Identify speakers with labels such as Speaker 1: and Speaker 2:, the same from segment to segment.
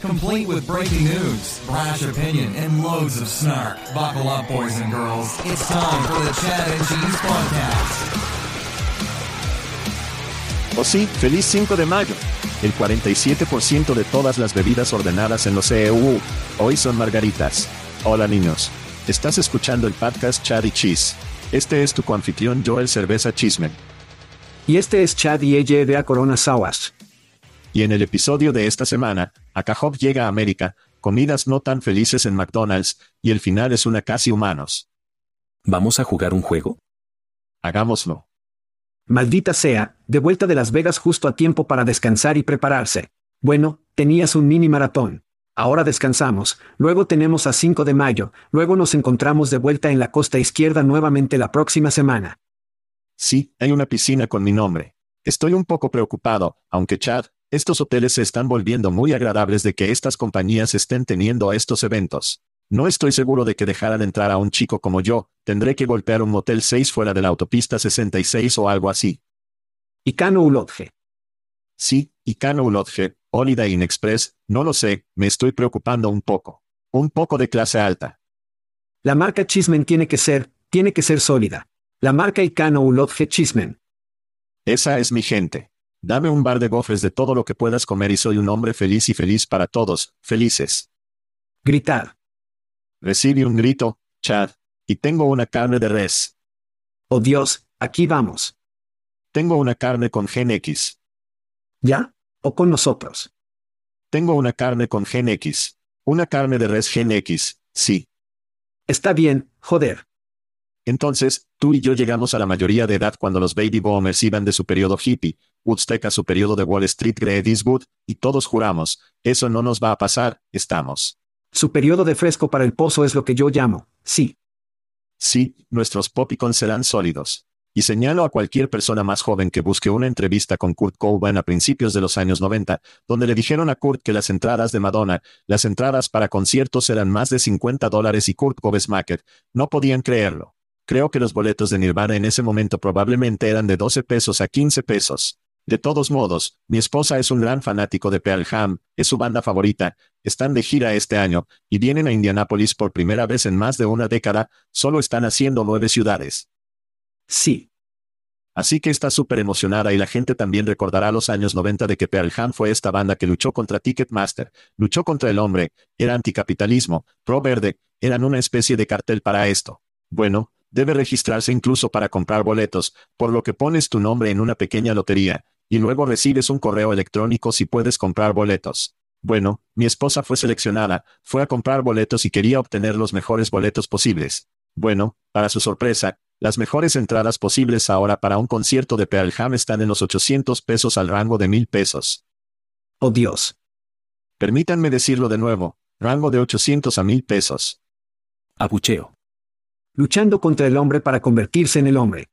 Speaker 1: Complete with breaking news, brash opinion, and loads of snark. Buckle up, boys and girls. It's time for the Chad and Cheese Podcast.
Speaker 2: Oh sí, feliz 5 de mayo. El 47% de todas las bebidas ordenadas en los EU hoy son margaritas. Hola niños. Estás escuchando el podcast Chad y Cheese. Este es tu coanfitrión Joel Cerveza Chismen.
Speaker 3: Y este es Chad y ella de Corona Sawas.
Speaker 2: Y en el episodio de esta semana, Akahov llega a América, comidas no tan felices en McDonald's, y el final es una casi humanos.
Speaker 4: ¿Vamos a jugar un juego?
Speaker 2: Hagámoslo.
Speaker 3: Maldita sea, de vuelta de Las Vegas justo a tiempo para descansar y prepararse. Bueno, tenías un mini maratón. Ahora descansamos, luego tenemos a 5 de mayo, luego nos encontramos de vuelta en la costa izquierda nuevamente la próxima semana.
Speaker 2: Sí, hay una piscina con mi nombre. Estoy un poco preocupado, aunque Chad, estos hoteles se están volviendo muy agradables de que estas compañías estén teniendo estos eventos. No estoy seguro de que dejaran entrar a un chico como yo, tendré que golpear un motel 6 fuera de la autopista 66 o algo así.
Speaker 3: Icano Ulodge.
Speaker 2: Sí, Icano Ulodge, Holiday Inn Express, no lo sé, me estoy preocupando un poco. Un poco de clase alta.
Speaker 3: La marca Chismen tiene que ser, tiene que ser sólida. La marca Icano Ulodge Chismen.
Speaker 2: Esa es mi gente. Dame un bar de gofres de todo lo que puedas comer y soy un hombre feliz y feliz para todos, felices.
Speaker 3: Gritar.
Speaker 2: Recibe un grito, Chad. Y tengo una carne de res.
Speaker 3: Oh Dios, aquí vamos.
Speaker 2: Tengo una carne con Gen X.
Speaker 3: ¿Ya? o con nosotros.
Speaker 2: Tengo una carne con Gen X. Una carne de res Gen X, sí.
Speaker 3: Está bien, joder.
Speaker 2: Entonces, tú y yo llegamos a la mayoría de edad cuando los baby boomers iban de su periodo hippie, Woodstock a su periodo de Wall Street Great Eastwood, y todos juramos, eso no nos va a pasar, estamos.
Speaker 3: Su periodo de fresco para el pozo es lo que yo llamo, sí.
Speaker 2: Sí, nuestros popicons serán sólidos. Y señalo a cualquier persona más joven que busque una entrevista con Kurt Cobain a principios de los años 90, donde le dijeron a Kurt que las entradas de Madonna, las entradas para conciertos eran más de 50 dólares y Kurt Cobain no podían creerlo. Creo que los boletos de Nirvana en ese momento probablemente eran de 12 pesos a 15 pesos. De todos modos, mi esposa es un gran fanático de Pearl Jam, es su banda favorita, están de gira este año, y vienen a Indianápolis por primera vez en más de una década, solo están haciendo nueve ciudades.
Speaker 3: Sí.
Speaker 2: Así que está súper emocionada y la gente también recordará los años 90 de que Pearl Jam fue esta banda que luchó contra Ticketmaster, luchó contra el hombre, era anticapitalismo, pro verde, eran una especie de cartel para esto. Bueno, debe registrarse incluso para comprar boletos, por lo que pones tu nombre en una pequeña lotería, y luego recibes un correo electrónico si puedes comprar boletos. Bueno, mi esposa fue seleccionada, fue a comprar boletos y quería obtener los mejores boletos posibles. Bueno, para su sorpresa, Las mejores entradas posibles ahora para un concierto de Pearl Jam están en los 800 pesos al rango de 1000 pesos.
Speaker 3: Oh Dios.
Speaker 2: Permítanme decirlo de nuevo, rango de 800 a 1000 pesos.
Speaker 4: Abucheo.
Speaker 3: Luchando contra el hombre para convertirse en el hombre.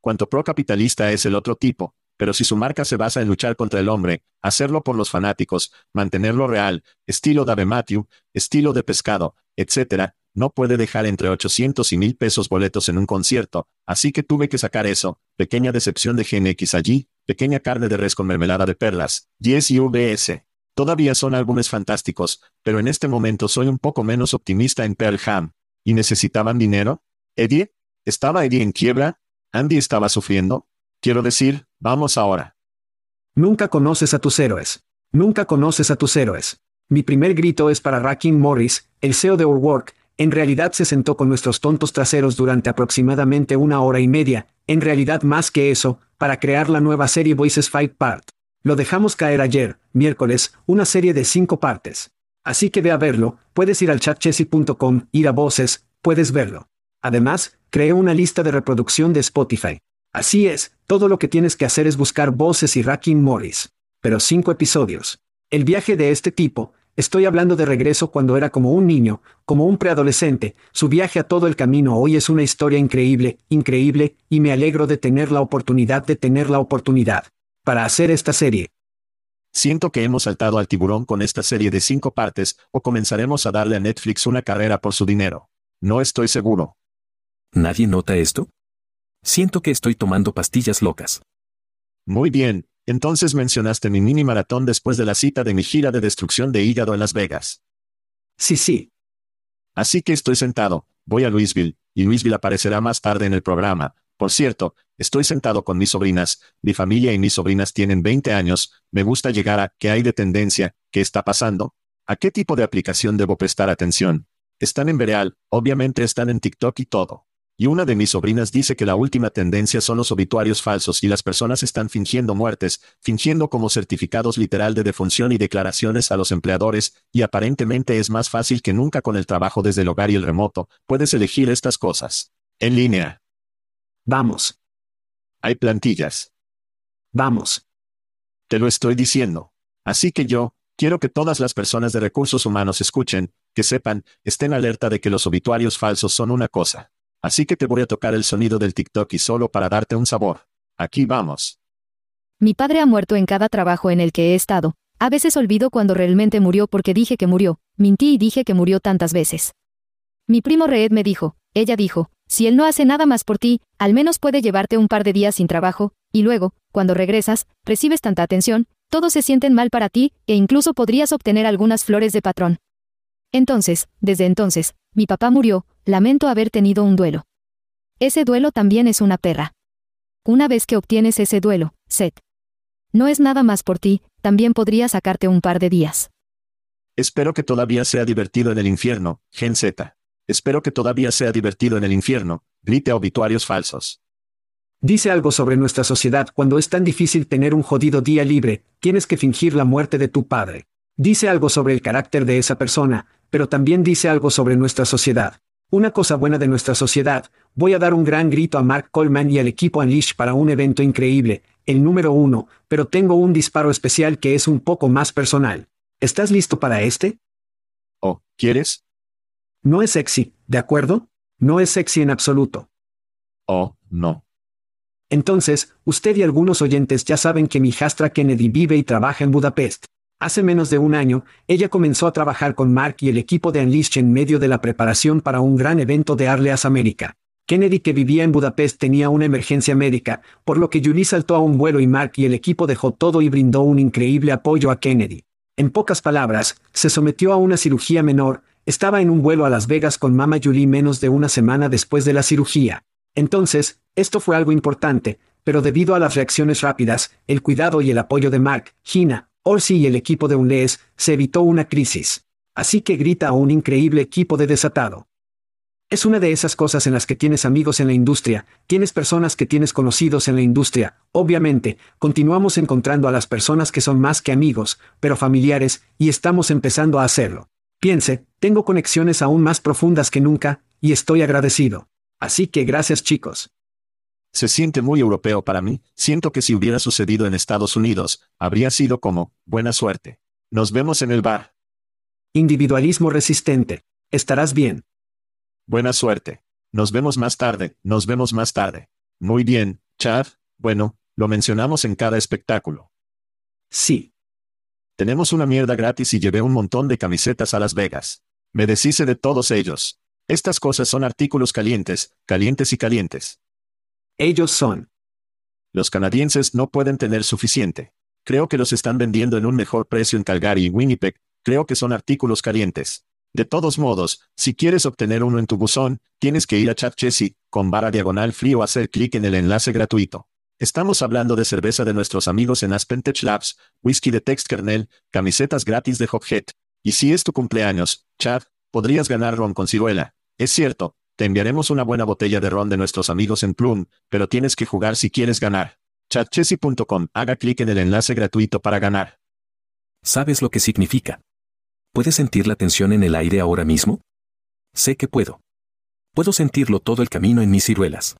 Speaker 2: Cuanto procapitalista es el otro tipo, pero si su marca se basa en luchar contra el hombre, hacerlo por los fanáticos, mantenerlo real, estilo Dave Matthew, estilo de pescado, etc., no puede dejar entre 800 y 1000 pesos boletos en un concierto, así que tuve que sacar eso, pequeña decepción de GNX allí, pequeña carne de res con mermelada de perlas, 10 y VS. Todavía son álbumes fantásticos, pero en este momento soy un poco menos optimista en Pearl Jam. ¿Y necesitaban dinero? ¿Eddie? ¿Estaba Eddie en quiebra? ¿Andy estaba sufriendo? Quiero decir, vamos ahora.
Speaker 3: Nunca conoces a tus héroes. Nunca conoces a tus héroes. Mi primer grito es para Rakim Morris, el CEO de Work, en realidad se sentó con nuestros tontos traseros durante aproximadamente una hora y media, en realidad más que eso, para crear la nueva serie Voices Fight Part. Lo dejamos caer ayer, miércoles, una serie de cinco partes. Así que ve a verlo, puedes ir al chatchessy.com, ir a voces, puedes verlo. Además, creé una lista de reproducción de Spotify. Así es, todo lo que tienes que hacer es buscar voces y Racking Morris. Pero cinco episodios. El viaje de este tipo, Estoy hablando de regreso cuando era como un niño, como un preadolescente, su viaje a todo el camino hoy es una historia increíble, increíble, y me alegro de tener la oportunidad de tener la oportunidad para hacer esta serie.
Speaker 2: Siento que hemos saltado al tiburón con esta serie de cinco partes, o comenzaremos a darle a Netflix una carrera por su dinero. No estoy seguro.
Speaker 4: ¿Nadie nota esto? Siento que estoy tomando pastillas locas.
Speaker 2: Muy bien, entonces mencionaste mi mini maratón después de la cita de mi gira de destrucción de hígado en Las Vegas.
Speaker 3: Sí, sí.
Speaker 2: Así que estoy sentado, voy a Louisville, y Louisville aparecerá más tarde en el programa. Por cierto, estoy sentado con mis sobrinas, mi familia y mis sobrinas tienen 20 años, me gusta llegar a ¿qué hay de tendencia? ¿Qué está pasando? ¿A qué tipo de aplicación debo prestar atención? Están en Bereal, obviamente están en TikTok y todo. Y una de mis sobrinas dice que la última tendencia son los obituarios falsos y las personas están fingiendo muertes, fingiendo como certificados literal de defunción y declaraciones a los empleadores, y aparentemente es más fácil que nunca con el trabajo desde el hogar y el remoto, puedes elegir estas cosas. En línea.
Speaker 3: Vamos.
Speaker 2: Hay plantillas.
Speaker 3: Vamos.
Speaker 2: Te lo estoy diciendo. Así que yo, quiero que todas las personas de recursos humanos escuchen, que sepan, estén alerta de que los obituarios falsos son una cosa. Así que te voy a tocar el sonido del TikTok y solo para darte un sabor. Aquí vamos.
Speaker 5: Mi padre ha muerto en cada trabajo en el que he estado. A veces olvido cuando realmente murió porque dije que murió, mintí y dije que murió tantas veces. Mi primo Reed me dijo, ella dijo, si él no hace nada más por ti, al menos puede llevarte un par de días sin trabajo, y luego, cuando regresas, recibes tanta atención, todos se sienten mal para ti, e incluso podrías obtener algunas flores de patrón. Entonces, desde entonces, mi papá murió, lamento haber tenido un duelo. Ese duelo también es una perra. Una vez que obtienes ese duelo, Seth. No es nada más por ti, también podría sacarte un par de días.
Speaker 2: Espero que todavía sea divertido en el infierno, Gen Z. Espero que todavía sea divertido en el infierno, grite obituarios falsos.
Speaker 3: Dice algo sobre nuestra sociedad cuando es tan difícil tener un jodido día libre, tienes que fingir la muerte de tu padre. Dice algo sobre el carácter de esa persona, pero también dice algo sobre nuestra sociedad. Una cosa buena de nuestra sociedad, voy a dar un gran grito a Mark Coleman y al equipo Unleash para un evento increíble, el número uno, pero tengo un disparo especial que es un poco más personal. ¿Estás listo para este?
Speaker 2: Oh, ¿quieres?
Speaker 3: No es sexy, ¿de acuerdo? No es sexy en absoluto.
Speaker 2: Oh, no.
Speaker 3: Entonces, usted y algunos oyentes ya saben que mi hijastra Kennedy vive y trabaja en Budapest. Hace menos de un año, ella comenzó a trabajar con Mark y el equipo de Unleashed en medio de la preparación para un gran evento de Arleas América. Kennedy que vivía en Budapest tenía una emergencia médica, por lo que Julie saltó a un vuelo y Mark y el equipo dejó todo y brindó un increíble apoyo a Kennedy. En pocas palabras, se sometió a una cirugía menor, estaba en un vuelo a Las Vegas con Mama Julie menos de una semana después de la cirugía. Entonces, esto fue algo importante, pero debido a las reacciones rápidas, el cuidado y el apoyo de Mark, Gina, Orsi y el equipo de UNLES, se evitó una crisis. Así que grita a un increíble equipo de desatado. Es una de esas cosas en las que tienes amigos en la industria, tienes personas que tienes conocidos en la industria, obviamente, continuamos encontrando a las personas que son más que amigos, pero familiares, y estamos empezando a hacerlo. Piense, tengo conexiones aún más profundas que nunca, y estoy agradecido. Así que gracias chicos.
Speaker 2: Se siente muy europeo para mí, siento que si hubiera sucedido en Estados Unidos, habría sido como, buena suerte. Nos vemos en el bar.
Speaker 3: Individualismo resistente. Estarás bien.
Speaker 2: Buena suerte. Nos vemos más tarde, nos vemos más tarde. Muy bien, Chad, bueno, lo mencionamos en cada espectáculo.
Speaker 3: Sí.
Speaker 2: Tenemos una mierda gratis y llevé un montón de camisetas a Las Vegas. Me deshice de todos ellos. Estas cosas son artículos calientes, calientes y calientes.
Speaker 3: Ellos son.
Speaker 2: Los canadienses no pueden tener suficiente. Creo que los están vendiendo en un mejor precio en Calgary y Winnipeg, creo que son artículos calientes. De todos modos, si quieres obtener uno en tu buzón, tienes que ir a Chat con barra diagonal frío hacer clic en el enlace gratuito. Estamos hablando de cerveza de nuestros amigos en Aspen Tech Labs, whisky de Text Kernel, camisetas gratis de Hophead. Y si es tu cumpleaños, Chad, podrías ganar ron con ciruela. Es cierto, te enviaremos una buena botella de ron de nuestros amigos en Plum, pero tienes que jugar si quieres ganar. Chatchessy.com, haga clic en el enlace gratuito para ganar.
Speaker 4: ¿Sabes lo que significa? ¿Puedes sentir la tensión en el aire ahora mismo? Sé que puedo. Puedo sentirlo todo el camino en mis ciruelas.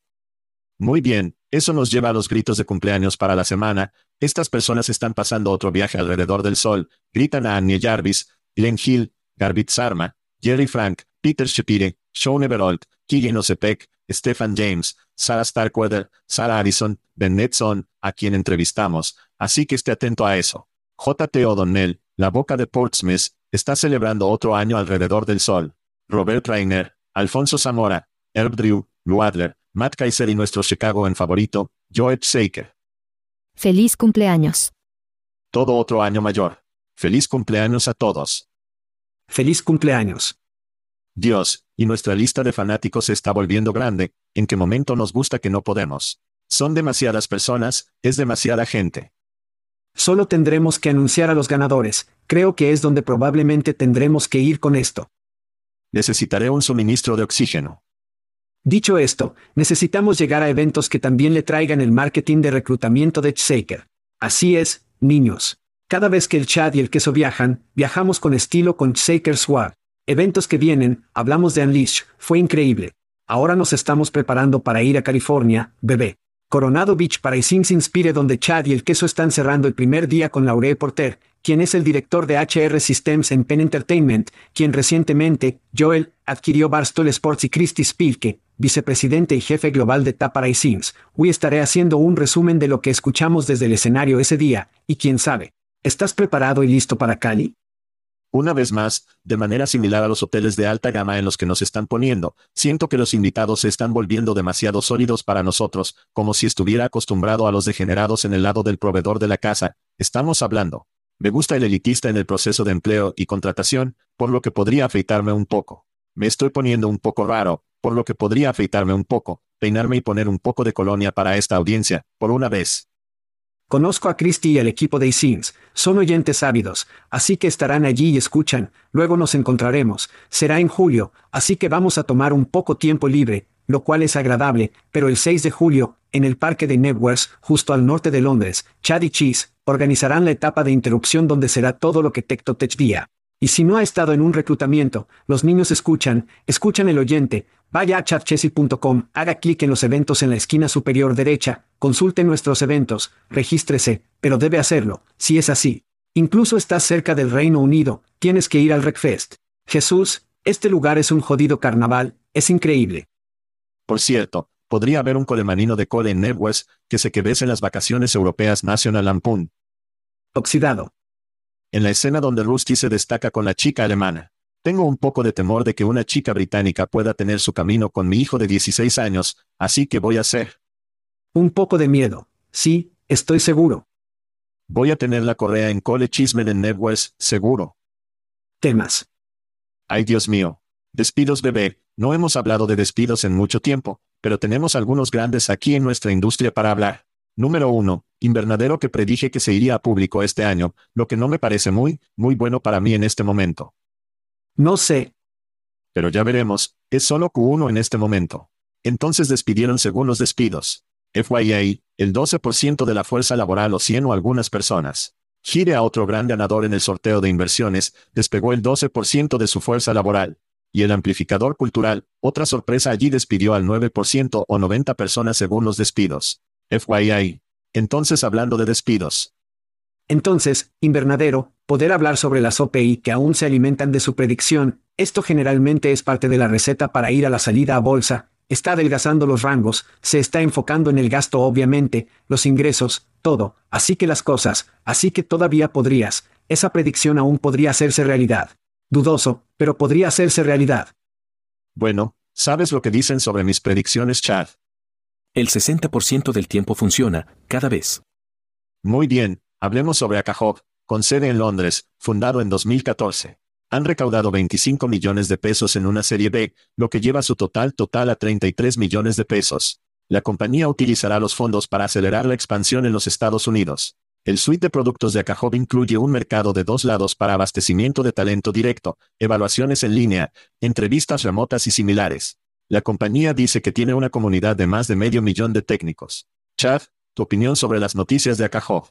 Speaker 2: Muy bien, eso nos lleva a los gritos de cumpleaños para la semana. Estas personas están pasando otro viaje alrededor del sol. Gritan a Annie Jarvis, Glenn Hill, Garbit Sarma, Jerry Frank, Peter Shapire, Sean Everold, Keegan Osepek, Stephen James, Sarah Starkweather, Sarah Harrison, Ben Netson, a quien entrevistamos, así que esté atento a eso. J.T. O'Donnell, la boca de Portsmouth, está celebrando otro año alrededor del sol. Robert Reiner, Alfonso Zamora, Herb Drew, Lou Adler, Matt Kaiser y nuestro Chicago en favorito, George Saker.
Speaker 5: Feliz cumpleaños.
Speaker 2: Todo otro año mayor. Feliz cumpleaños a todos.
Speaker 3: Feliz cumpleaños.
Speaker 2: Dios, y nuestra lista de fanáticos se está volviendo grande, ¿en qué momento nos gusta que no podemos? Son demasiadas personas, es demasiada gente.
Speaker 3: Solo tendremos que anunciar a los ganadores, creo que es donde probablemente tendremos que ir con esto.
Speaker 2: Necesitaré un suministro de oxígeno.
Speaker 3: Dicho esto, necesitamos llegar a eventos que también le traigan el marketing de reclutamiento de Shaker. Así es, niños. Cada vez que el Chad y el queso viajan, viajamos con estilo con Shaker Swag. Eventos que vienen, hablamos de Unleash, fue increíble. Ahora nos estamos preparando para ir a California, bebé. Coronado Beach para Sings Inspire donde Chad y el queso están cerrando el primer día con Laurel Porter, quien es el director de HR Systems en Penn Entertainment, quien recientemente, Joel, adquirió Barstool Sports y Christy Spilke, vicepresidente y jefe global de Tapara Sims. Hoy estaré haciendo un resumen de lo que escuchamos desde el escenario ese día, y quién sabe. ¿Estás preparado y listo para Cali?
Speaker 2: Una vez más, de manera similar a los hoteles de alta gama en los que nos están poniendo, siento que los invitados se están volviendo demasiado sólidos para nosotros, como si estuviera acostumbrado a los degenerados en el lado del proveedor de la casa. Estamos hablando. Me gusta el elitista en el proceso de empleo y contratación, por lo que podría afeitarme un poco. Me estoy poniendo un poco raro, por lo que podría afeitarme un poco, peinarme y poner un poco de colonia para esta audiencia, por una vez.
Speaker 3: Conozco a Christy y al equipo de Sims, son oyentes ávidos, así que estarán allí y escuchan, luego nos encontraremos, será en julio, así que vamos a tomar un poco tiempo libre, lo cual es agradable, pero el 6 de julio, en el parque de Networks, justo al norte de Londres, Chad y Cheese, organizarán la etapa de interrupción donde será todo lo que Tech día. Y si no ha estado en un reclutamiento, los niños escuchan, escuchan el oyente, vaya a chatchessy.com, haga clic en los eventos en la esquina superior derecha, consulte nuestros eventos, regístrese, pero debe hacerlo, si es así. Incluso estás cerca del Reino Unido, tienes que ir al Recfest. Jesús, este lugar es un jodido carnaval, es increíble.
Speaker 2: Por cierto, podría haber un colemanino de cole en Networks que se quedese en las vacaciones europeas National Lampoon.
Speaker 3: Oxidado
Speaker 2: en la escena donde Rusty se destaca con la chica alemana. Tengo un poco de temor de que una chica británica pueda tener su camino con mi hijo de 16 años, así que voy a hacer.
Speaker 3: Un poco de miedo. Sí, estoy seguro.
Speaker 2: Voy a tener la correa en Cole Chismen en Networks, seguro.
Speaker 3: Temas.
Speaker 2: Ay Dios mío. Despidos bebé, no hemos hablado de despidos en mucho tiempo, pero tenemos algunos grandes aquí en nuestra industria para hablar. Número 1. Invernadero que predije que se iría a público este año, lo que no me parece muy, muy bueno para mí en este momento.
Speaker 3: No sé.
Speaker 2: Pero ya veremos, es solo Q1 en este momento. Entonces despidieron según los despidos. FYA, el 12% de la fuerza laboral o 100 o algunas personas. Gire a otro gran ganador en el sorteo de inversiones, despegó el 12% de su fuerza laboral. Y el amplificador cultural, otra sorpresa allí despidió al 9% o 90 personas según los despidos. FYI. Entonces hablando de despidos.
Speaker 3: Entonces, invernadero, poder hablar sobre las OPI que aún se alimentan de su predicción, esto generalmente es parte de la receta para ir a la salida a bolsa, está adelgazando los rangos, se está enfocando en el gasto obviamente, los ingresos, todo, así que las cosas, así que todavía podrías, esa predicción aún podría hacerse realidad. Dudoso, pero podría hacerse realidad.
Speaker 2: Bueno, ¿sabes lo que dicen sobre mis predicciones, Chad?
Speaker 4: El 60% del tiempo funciona, cada vez.
Speaker 2: Muy bien, hablemos sobre Akahov, con sede en Londres, fundado en 2014. Han recaudado 25 millones de pesos en una serie B, lo que lleva su total total a 33 millones de pesos. La compañía utilizará los fondos para acelerar la expansión en los Estados Unidos. El suite de productos de Akahov incluye un mercado de dos lados para abastecimiento de talento directo, evaluaciones en línea, entrevistas remotas y similares. La compañía dice que tiene una comunidad de más de medio millón de técnicos. Chad, tu opinión sobre las noticias de Akahov.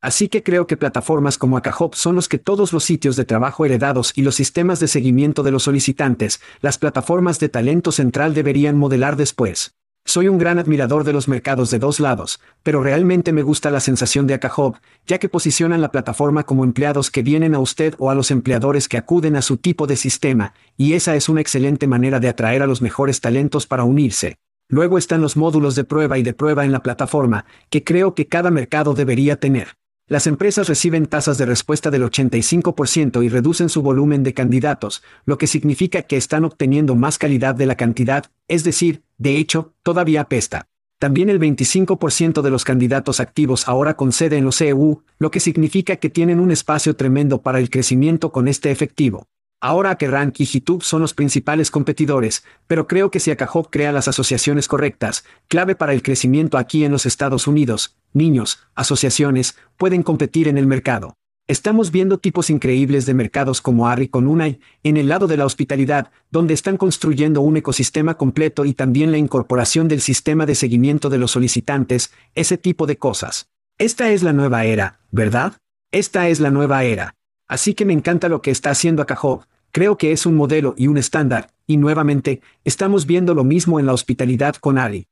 Speaker 3: Así que creo que plataformas como Akahop son los que todos los sitios de trabajo heredados y los sistemas de seguimiento de los solicitantes, las plataformas de talento central deberían modelar después. Soy un gran admirador de los mercados de dos lados, pero realmente me gusta la sensación de Akahop, ya que posicionan la plataforma como empleados que vienen a usted o a los empleadores que acuden a su tipo de sistema, y esa es una excelente manera de atraer a los mejores talentos para unirse. Luego están los módulos de prueba y de prueba en la plataforma, que creo que cada mercado debería tener. Las empresas reciben tasas de respuesta del 85% y reducen su volumen de candidatos, lo que significa que están obteniendo más calidad de la cantidad, es decir, de hecho, todavía apesta. También el 25% de los candidatos activos ahora con sede en los EU, lo que significa que tienen un espacio tremendo para el crecimiento con este efectivo. Ahora que y Hitub son los principales competidores, pero creo que si Akahop crea las asociaciones correctas, clave para el crecimiento aquí en los Estados Unidos, niños, asociaciones, pueden competir en el mercado. Estamos viendo tipos increíbles de mercados como Ari con Unai, en el lado de la hospitalidad, donde están construyendo un ecosistema completo y también la incorporación del sistema de seguimiento de los solicitantes, ese tipo de cosas. Esta es la nueva era, ¿verdad? Esta es la nueva era. Así que me encanta lo que está haciendo Akahov, creo que es un modelo y un estándar, y nuevamente, estamos viendo lo mismo en la hospitalidad con Ari.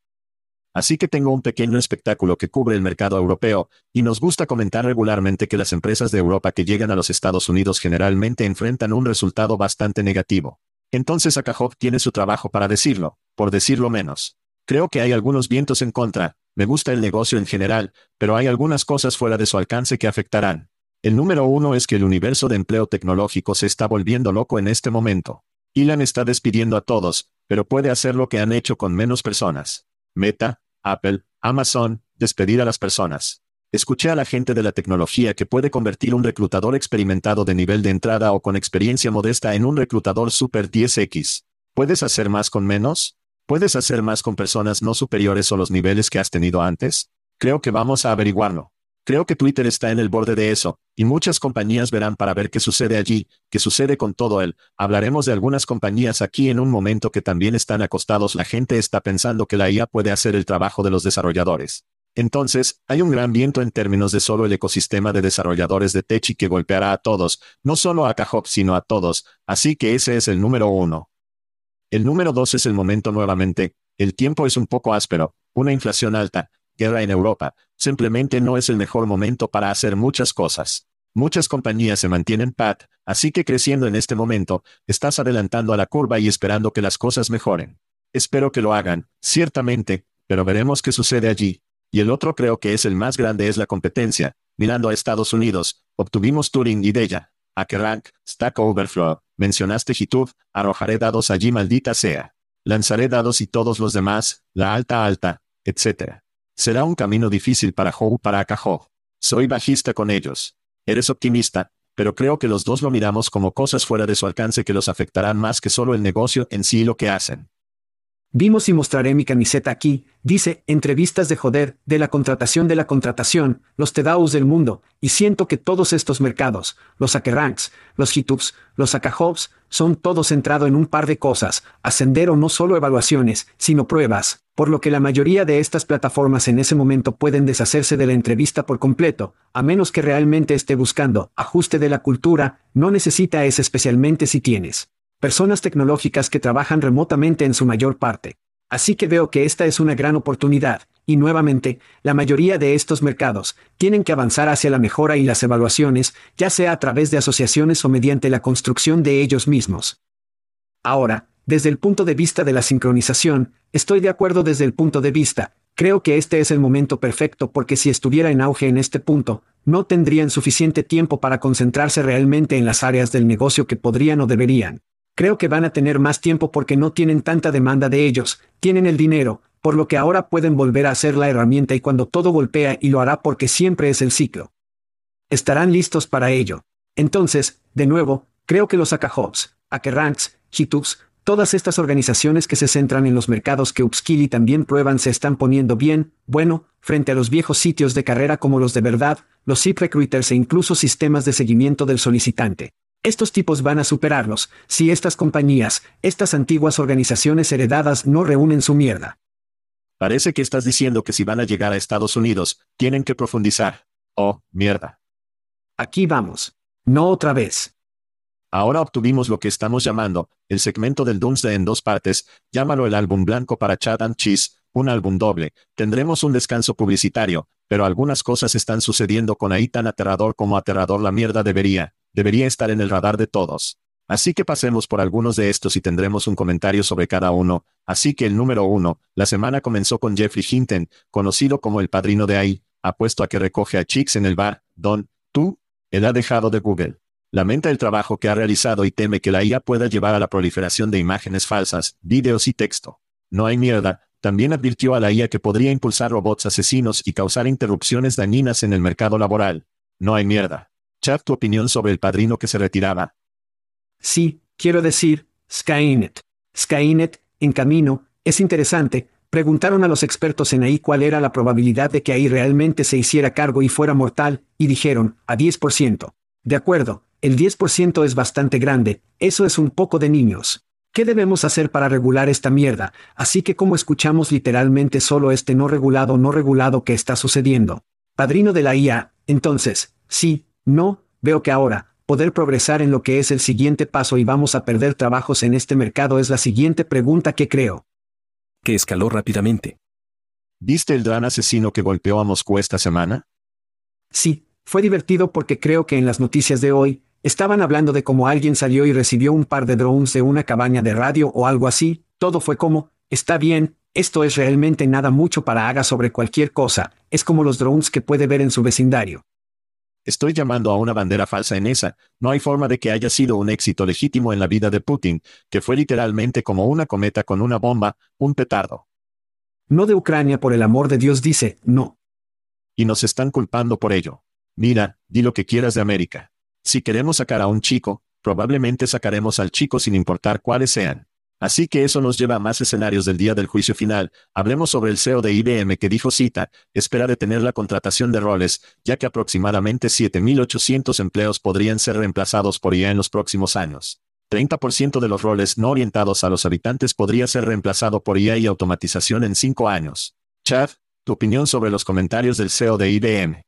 Speaker 2: Así que tengo un pequeño espectáculo que cubre el mercado europeo, y nos gusta comentar regularmente que las empresas de Europa que llegan a los Estados Unidos generalmente enfrentan un resultado bastante negativo. Entonces Akahov tiene su trabajo para decirlo, por decirlo menos. Creo que hay algunos vientos en contra, me gusta el negocio en general, pero hay algunas cosas fuera de su alcance que afectarán. El número uno es que el universo de empleo tecnológico se está volviendo loco en este momento. Elon está despidiendo a todos, pero puede hacer lo que han hecho con menos personas. Meta, Apple, Amazon, despedir a las personas. Escuché a la gente de la tecnología que puede convertir un reclutador experimentado de nivel de entrada o con experiencia modesta en un reclutador Super 10X. ¿Puedes hacer más con menos? ¿Puedes hacer más con personas no superiores o los niveles que has tenido antes? Creo que vamos a averiguarlo. Creo que Twitter está en el borde de eso, y muchas compañías verán para ver qué sucede allí, qué sucede con todo él. Hablaremos de algunas compañías aquí en un momento que también están acostados. La gente está pensando que la IA puede hacer el trabajo de los desarrolladores. Entonces, hay un gran viento en términos de solo el ecosistema de desarrolladores de Techi que golpeará a todos, no solo a Cajop sino a todos, así que ese es el número uno. El número dos es el momento nuevamente, el tiempo es un poco áspero, una inflación alta, guerra en Europa, simplemente no es el mejor momento para hacer muchas cosas. Muchas compañías se mantienen pat, así que creciendo en este momento, estás adelantando a la curva y esperando que las cosas mejoren. Espero que lo hagan, ciertamente, pero veremos qué sucede allí. Y el otro creo que es el más grande es la competencia. Mirando a Estados Unidos, obtuvimos Turing y Della. Rank, Stack Overflow, mencionaste Hitub, arrojaré dados allí maldita sea. Lanzaré dados y todos los demás, la alta alta, etc. Será un camino difícil para Joe para Akajo. Soy bajista con ellos. Eres optimista, pero creo que los dos lo miramos como cosas fuera de su alcance que los afectarán más que solo el negocio en sí lo que hacen.
Speaker 3: Vimos y mostraré mi camiseta aquí, dice, entrevistas de joder, de la contratación de la contratación, los TEDAUs del mundo, y siento que todos estos mercados, los Akeranks, los Hitubs, los Akahobs, son todos centrados en un par de cosas, ascender o no solo evaluaciones, sino pruebas, por lo que la mayoría de estas plataformas en ese momento pueden deshacerse de la entrevista por completo, a menos que realmente esté buscando ajuste de la cultura, no necesita es especialmente si tienes personas tecnológicas que trabajan remotamente en su mayor parte. Así que veo que esta es una gran oportunidad, y nuevamente, la mayoría de estos mercados tienen que avanzar hacia la mejora y las evaluaciones, ya sea a través de asociaciones o mediante la construcción de ellos mismos. Ahora, desde el punto de vista de la sincronización, estoy de acuerdo desde el punto de vista, creo que este es el momento perfecto porque si estuviera en auge en este punto, no tendrían suficiente tiempo para concentrarse realmente en las áreas del negocio que podrían o deberían. Creo que van a tener más tiempo porque no tienen tanta demanda de ellos, tienen el dinero, por lo que ahora pueden volver a hacer la herramienta y cuando todo golpea y lo hará porque siempre es el ciclo. Estarán listos para ello. Entonces, de nuevo, creo que los Akahobs, Akerranks, Hitux, todas estas organizaciones que se centran en los mercados que Upskill también prueban se están poniendo bien, bueno, frente a los viejos sitios de carrera como los de verdad, los SIP Recruiters e incluso sistemas de seguimiento del solicitante. Estos tipos van a superarlos, si estas compañías, estas antiguas organizaciones heredadas no reúnen su mierda.
Speaker 2: Parece que estás diciendo que si van a llegar a Estados Unidos, tienen que profundizar. Oh, mierda.
Speaker 3: Aquí vamos. No otra vez.
Speaker 2: Ahora obtuvimos lo que estamos llamando, el segmento del Doomsday en dos partes, llámalo el álbum blanco para Chad and Cheese, un álbum doble. Tendremos un descanso publicitario, pero algunas cosas están sucediendo con ahí tan aterrador como aterrador la mierda debería, debería estar en el radar de todos. Así que pasemos por algunos de estos y tendremos un comentario sobre cada uno. Así que el número uno, la semana comenzó con Jeffrey Hinton, conocido como el padrino de ahí, apuesto a que recoge a chicks en el bar, Don, tú, él ha dejado de Google. Lamenta el trabajo que ha realizado y teme que la IA pueda llevar a la proliferación de imágenes falsas, videos y texto. No hay mierda, también advirtió a la IA que podría impulsar robots asesinos y causar interrupciones dañinas en el mercado laboral. No hay mierda. Chad, tu opinión sobre el padrino que se retiraba.
Speaker 3: Sí, quiero decir, Skynet. Skynet, en camino, es interesante. Preguntaron a los expertos en ahí cuál era la probabilidad de que ahí realmente se hiciera cargo y fuera mortal, y dijeron, a 10%. De acuerdo, el 10% es bastante grande, eso es un poco de niños. ¿Qué debemos hacer para regular esta mierda? Así que como escuchamos literalmente solo este no regulado no regulado que está sucediendo. Padrino de la IA, entonces, sí, no, veo que ahora, poder progresar en lo que es el siguiente paso y vamos a perder trabajos en este mercado es la siguiente pregunta que creo.
Speaker 4: Que escaló rápidamente.
Speaker 2: ¿Viste el gran asesino que golpeó a Moscú esta semana?
Speaker 3: Sí, fue divertido porque creo que en las noticias de hoy, estaban hablando de cómo alguien salió y recibió un par de drones de una cabaña de radio o algo así, todo fue como, está bien, esto es realmente nada mucho para haga sobre cualquier cosa, es como los drones que puede ver en su vecindario.
Speaker 2: Estoy llamando a una bandera falsa en esa, no hay forma de que haya sido un éxito legítimo en la vida de Putin, que fue literalmente como una cometa con una bomba, un petardo.
Speaker 3: No de Ucrania por el amor de Dios dice, no.
Speaker 2: Y nos están culpando por ello. Mira, di lo que quieras de América. Si queremos sacar a un chico, probablemente sacaremos al chico sin importar cuáles sean. Así que eso nos lleva a más escenarios del día del juicio final. Hablemos sobre el CEO de IBM que dijo cita, espera detener la contratación de roles, ya que aproximadamente 7.800 empleos podrían ser reemplazados por IA en los próximos años. 30% de los roles no orientados a los habitantes podría ser reemplazado por IA y automatización en 5 años. Chad, tu opinión sobre los comentarios del CEO de IBM.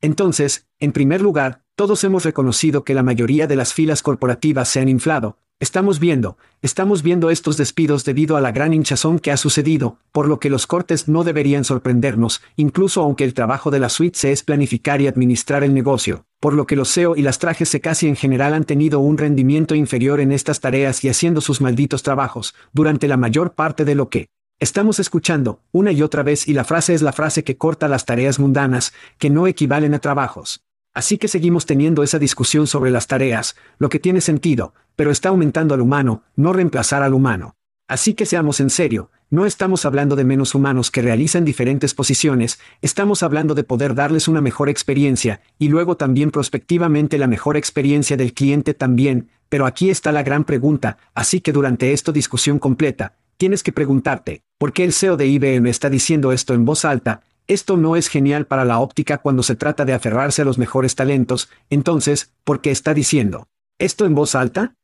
Speaker 3: Entonces, en primer lugar, todos hemos reconocido que la mayoría de las filas corporativas se han inflado, Estamos viendo, estamos viendo estos despidos debido a la gran hinchazón que ha sucedido, por lo que los cortes no deberían sorprendernos, incluso aunque el trabajo de la suite se es planificar y administrar el negocio, por lo que los SEO y las trajes se casi en general han tenido un rendimiento inferior en estas tareas y haciendo sus malditos trabajos, durante la mayor parte de lo que estamos escuchando, una y otra vez y la frase es la frase que corta las tareas mundanas, que no equivalen a trabajos. Así que seguimos teniendo esa discusión sobre las tareas, lo que tiene sentido, pero está aumentando al humano, no reemplazar al humano. Así que seamos en serio, no estamos hablando de menos humanos que realizan diferentes posiciones, estamos hablando de poder darles una mejor experiencia, y luego también prospectivamente la mejor experiencia del cliente también, pero aquí está la gran pregunta, así que durante esta discusión completa, tienes que preguntarte, ¿por qué el CEO de IBM está diciendo esto en voz alta, esto no es genial para la óptica cuando se trata de aferrarse a los mejores talentos, entonces, ¿por qué está diciendo esto en voz alta?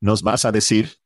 Speaker 2: ¿Nos vas a decir?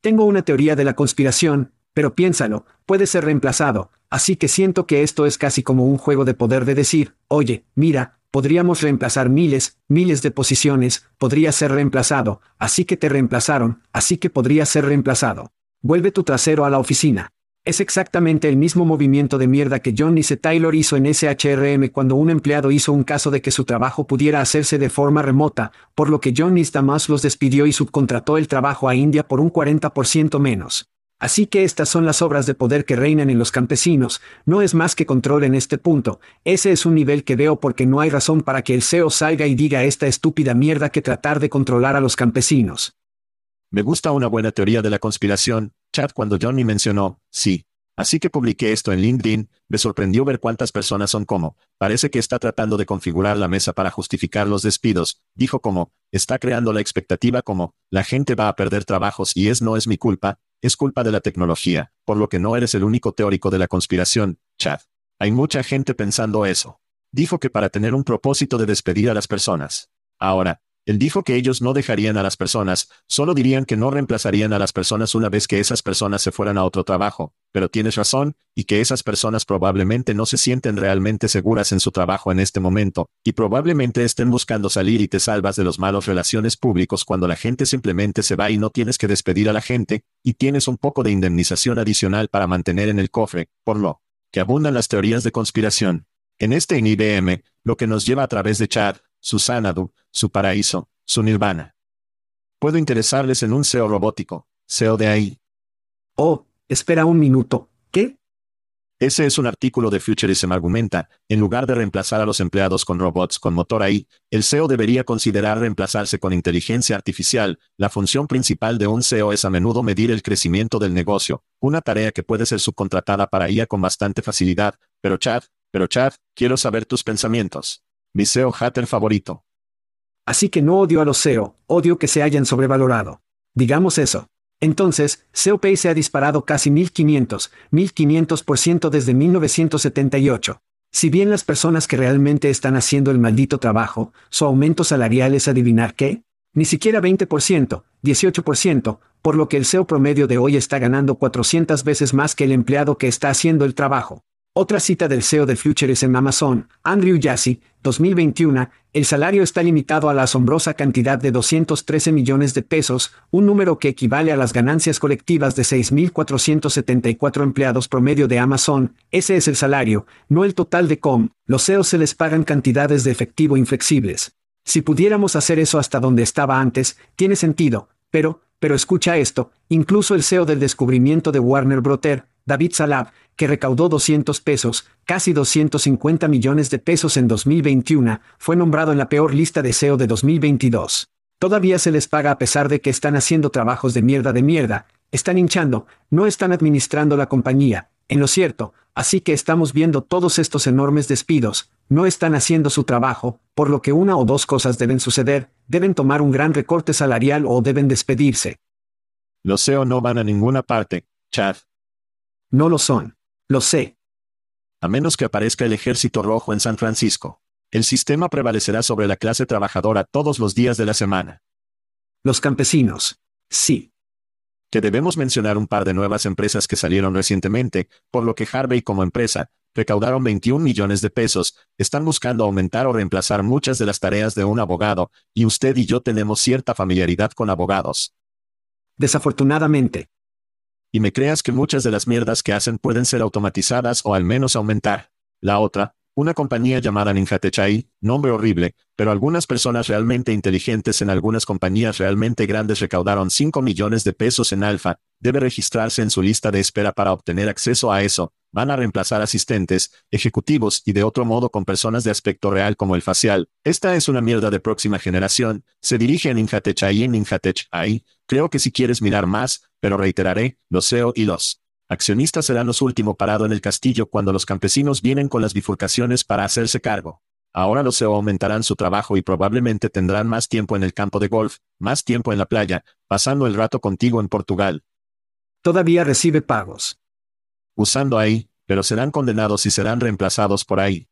Speaker 3: Tengo una teoría de la conspiración, pero piénsalo, puede ser reemplazado, así que siento que esto es casi como un juego de poder de decir, oye, mira, podríamos reemplazar miles, miles de posiciones, podría ser reemplazado, así que te reemplazaron, así que podría ser reemplazado. Vuelve tu trasero a la oficina. Es exactamente el mismo movimiento de mierda que John Nice Taylor hizo en SHRM cuando un empleado hizo un caso de que su trabajo pudiera hacerse de forma remota, por lo que John Damas los despidió y subcontrató el trabajo a India por un 40% menos. Así que estas son las obras de poder que reinan en los campesinos, no es más que control en este punto, ese es un nivel que veo porque no hay razón para que el CEO salga y diga esta estúpida mierda que tratar de controlar a los campesinos.
Speaker 2: Me gusta una buena teoría de la conspiración, Chad cuando Johnny mencionó, sí. Así que publiqué esto en LinkedIn, me sorprendió ver cuántas personas son como, parece que está tratando de configurar la mesa para justificar los despidos, dijo como, está creando la expectativa como, la gente va a perder trabajos y es no es mi culpa, es culpa de la tecnología, por lo que no eres el único teórico de la conspiración, Chad. Hay mucha gente pensando eso. Dijo que para tener un propósito de despedir a las personas. Ahora, él dijo que ellos no dejarían a las personas, solo dirían que no reemplazarían a las personas una vez que esas personas se fueran a otro trabajo, pero tienes razón, y que esas personas probablemente no se sienten realmente seguras en su trabajo en este momento, y probablemente estén buscando salir y te salvas de los malos relaciones públicos cuando la gente simplemente se va y no tienes que despedir a la gente, y tienes un poco de indemnización adicional para mantener en el cofre, por lo que abundan las teorías de conspiración. En este IBM, lo que nos lleva a través de Chad, su Sanadu, su paraíso, su nirvana. Puedo interesarles en un SEO robótico, SEO de ahí.
Speaker 3: Oh, espera un minuto, ¿qué?
Speaker 2: Ese es un artículo de Futurism argumenta, en lugar de reemplazar a los empleados con robots con motor AI, el SEO debería considerar reemplazarse con inteligencia artificial. La función principal de un SEO es a menudo medir el crecimiento del negocio, una tarea que puede ser subcontratada para IA con bastante facilidad. Pero Chad, pero Chad, quiero saber tus pensamientos. Mi SEO hater favorito.
Speaker 3: Así que no odio a los SEO, odio que se hayan sobrevalorado. Digamos eso. Entonces, SEOPay se ha disparado casi 1500, 1500% desde 1978. Si bien las personas que realmente están haciendo el maldito trabajo, su aumento salarial es adivinar qué? Ni siquiera 20%, 18%, por lo que el SEO promedio de hoy está ganando 400 veces más que el empleado que está haciendo el trabajo. Otra cita del CEO de Futures en Amazon, Andrew Jassy, 2021, el salario está limitado a la asombrosa cantidad de 213 millones de pesos, un número que equivale a las ganancias colectivas de 6.474 empleados promedio de Amazon, ese es el salario, no el total de com, los CEOs se les pagan cantidades de efectivo inflexibles. Si pudiéramos hacer eso hasta donde estaba antes, tiene sentido, pero, pero escucha esto, incluso el CEO del descubrimiento de Warner Broter, David Salab, que recaudó 200 pesos, casi 250 millones de pesos en 2021, fue nombrado en la peor lista de SEO de 2022. Todavía se les paga a pesar de que están haciendo trabajos de mierda de mierda, están hinchando, no están administrando la compañía, en lo cierto, así que estamos viendo todos estos enormes despidos, no están haciendo su trabajo, por lo que una o dos cosas deben suceder, deben tomar un gran recorte salarial o deben despedirse.
Speaker 2: Los SEO no van a ninguna parte, Chad.
Speaker 3: No lo son. Lo sé.
Speaker 2: A menos que aparezca el ejército rojo en San Francisco. El sistema prevalecerá sobre la clase trabajadora todos los días de la semana.
Speaker 3: Los campesinos. Sí.
Speaker 2: Que debemos mencionar un par de nuevas empresas que salieron recientemente, por lo que Harvey como empresa, recaudaron 21 millones de pesos, están buscando aumentar o reemplazar muchas de las tareas de un abogado, y usted y yo tenemos cierta familiaridad con abogados.
Speaker 3: Desafortunadamente.
Speaker 2: Y me creas que muchas de las mierdas que hacen pueden ser automatizadas o al menos aumentar. La otra, una compañía llamada Ninjatechai, nombre horrible, pero algunas personas realmente inteligentes en algunas compañías realmente grandes recaudaron 5 millones de pesos en alfa, debe registrarse en su lista de espera para obtener acceso a eso, van a reemplazar asistentes, ejecutivos y de otro modo con personas de aspecto real como el facial. Esta es una mierda de próxima generación, se dirige a Ninjatechai en Ninjatechai, creo que si quieres mirar más, pero reiteraré, los SEO y los accionistas serán los últimos parado en el castillo cuando los campesinos vienen con las bifurcaciones para hacerse cargo. Ahora los SEO aumentarán su trabajo y probablemente tendrán más tiempo en el campo de golf, más tiempo en la playa, pasando el rato contigo en Portugal.
Speaker 3: Todavía recibe pagos.
Speaker 2: Usando ahí, pero serán condenados y serán reemplazados por ahí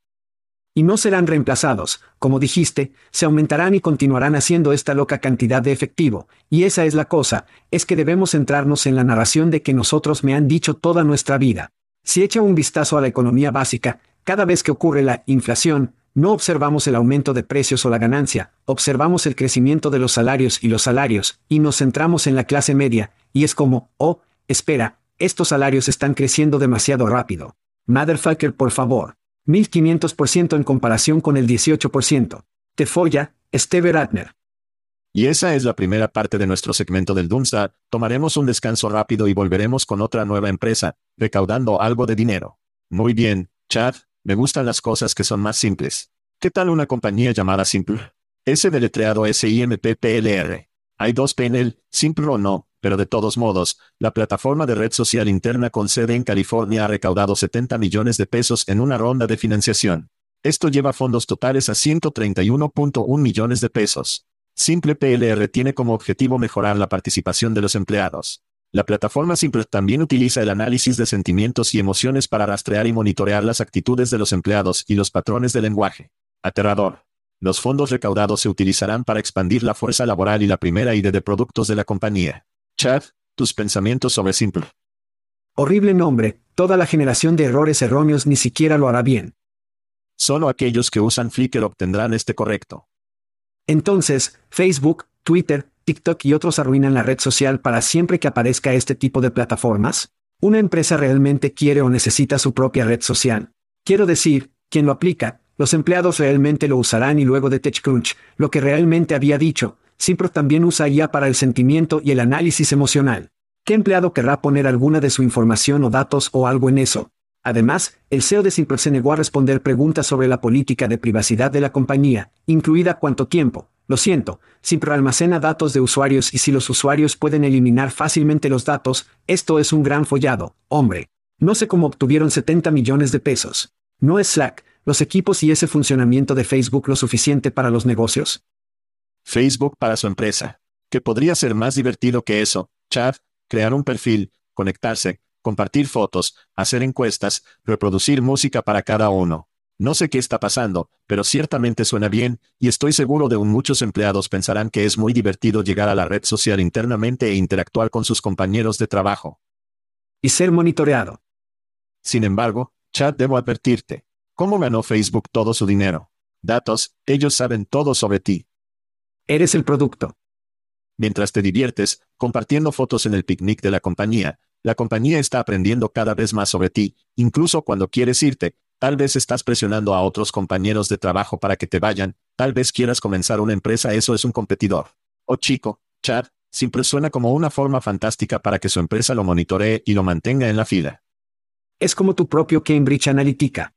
Speaker 3: y no serán reemplazados, como dijiste, se aumentarán y continuarán haciendo esta loca cantidad de efectivo, y esa es la cosa, es que debemos centrarnos en la narración de que nosotros me han dicho toda nuestra vida. Si echa un vistazo a la economía básica, cada vez que ocurre la inflación, No observamos el aumento de precios o la ganancia, observamos el crecimiento de los salarios y los salarios, y nos centramos en la clase media, y es como, oh, espera, estos salarios están creciendo demasiado rápido. Motherfucker, por favor. 1500% en comparación con el 18%. Te folla, Steve Ratner.
Speaker 2: Y esa es la primera parte de nuestro segmento del Doomstar. Tomaremos un descanso rápido y volveremos con otra nueva empresa, recaudando algo de dinero. Muy bien, Chad, me gustan las cosas que son más simples. ¿Qué tal una compañía llamada Simple? S deletreado S-I-M-P-P-L-R. Hay dos PNL, Simple o no, pero de todos modos, la plataforma de red social interna con sede en California ha recaudado 70 millones de pesos en una ronda de financiación. Esto lleva fondos totales a 131.1 millones de pesos. Simple PLR tiene como objetivo mejorar la participación de los empleados. La plataforma Simple también utiliza el análisis de sentimientos y emociones para rastrear y monitorear las actitudes de los empleados y los patrones de lenguaje. Aterrador. Los fondos recaudados se utilizarán para expandir la fuerza laboral y la primera idea de productos de la compañía. Chad, tus pensamientos sobre Simple.
Speaker 3: Horrible nombre, toda la generación de errores erróneos ni siquiera lo hará bien.
Speaker 2: Solo aquellos que usan Flickr obtendrán este correcto.
Speaker 3: Entonces, Facebook, Twitter, TikTok y otros arruinan la red social para siempre que aparezca este tipo de plataformas? ¿Una empresa realmente quiere o necesita su propia red social? Quiero decir, quien lo aplica, los empleados realmente lo usarán y luego de TechCrunch, lo que realmente había dicho, Simpro también usa IA para el sentimiento y el análisis emocional. ¿Qué empleado querrá poner alguna de su información o datos o algo en eso? Además, el CEO de Simple se negó a responder preguntas sobre la política de privacidad de la compañía, incluida cuánto tiempo, lo siento, siempre almacena datos de usuarios y si los usuarios pueden eliminar fácilmente los datos, esto es un gran follado, hombre. No sé cómo obtuvieron 70 millones de pesos. ¿No es Slack, los equipos y ese funcionamiento de Facebook lo suficiente para los negocios?
Speaker 2: Facebook para su empresa. ¿Qué podría ser más divertido que eso? Chat, crear un perfil, conectarse, compartir fotos, hacer encuestas, reproducir música para cada uno. No sé qué está pasando, pero ciertamente suena bien, y estoy seguro de que muchos empleados pensarán que es muy divertido llegar a la red social internamente e interactuar con sus compañeros de trabajo.
Speaker 3: Y ser monitoreado.
Speaker 2: Sin embargo, Chad debo advertirte. ¿Cómo ganó Facebook todo su dinero? Datos, ellos saben todo sobre ti.
Speaker 3: Eres el producto.
Speaker 2: Mientras te diviertes, compartiendo fotos en el picnic de la compañía, la compañía está aprendiendo cada vez más sobre ti, incluso cuando quieres irte, Tal vez estás presionando a otros compañeros de trabajo para que te vayan, tal vez quieras comenzar una empresa, eso es un competidor. Oh chico, Chad, siempre suena como una forma fantástica para que su empresa lo monitoree y lo mantenga en la fila.
Speaker 3: Es como tu propio Cambridge Analytica.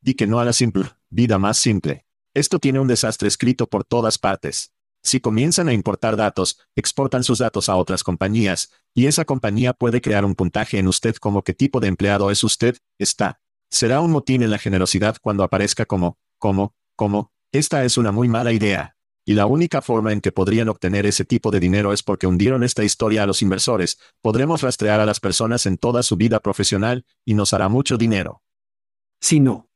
Speaker 2: Di que no a la simple, vida más simple. Esto tiene un desastre escrito por todas partes. Si comienzan a importar datos, exportan sus datos a otras compañías, y esa compañía puede crear un puntaje en usted como qué tipo de empleado es usted, está. Será un motín en la generosidad cuando aparezca como, como, como, esta es una muy mala idea. Y la única forma en que podrían obtener ese tipo de dinero es porque hundieron esta historia a los inversores, podremos rastrear a las personas en toda su vida profesional, y nos hará mucho dinero.
Speaker 3: Si no.